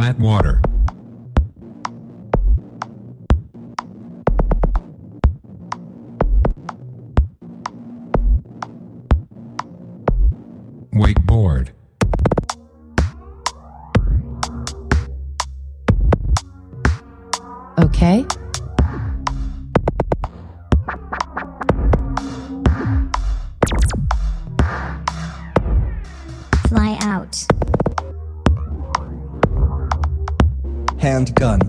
Flat water. Wakeboard. Okay? Fly out. Handgun.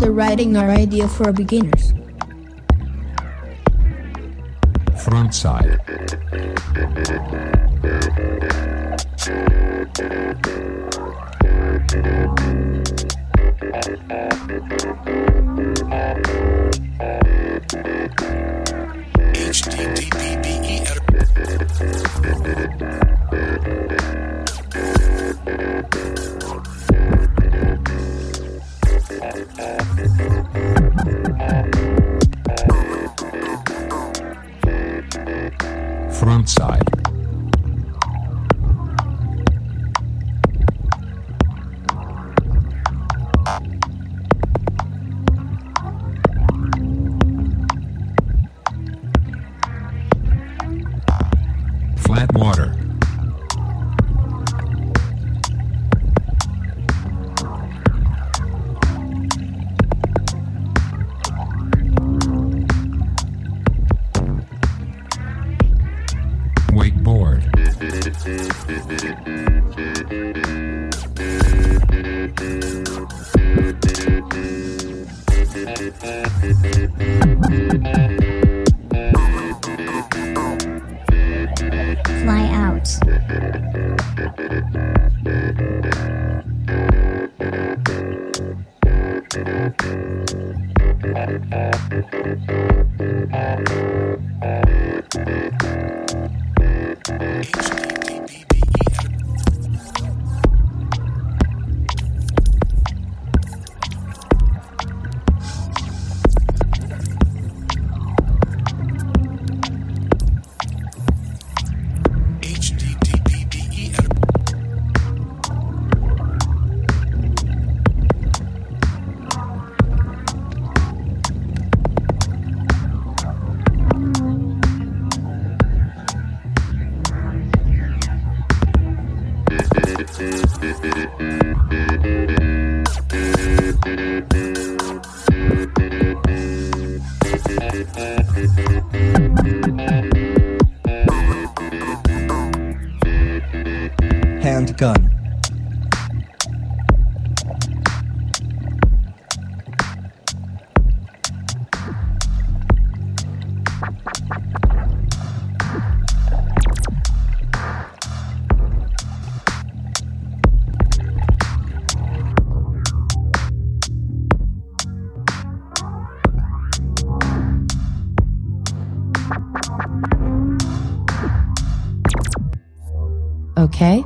The writing are ideal for beginners. Front side. Front side. Fly out. Handgun. Okay?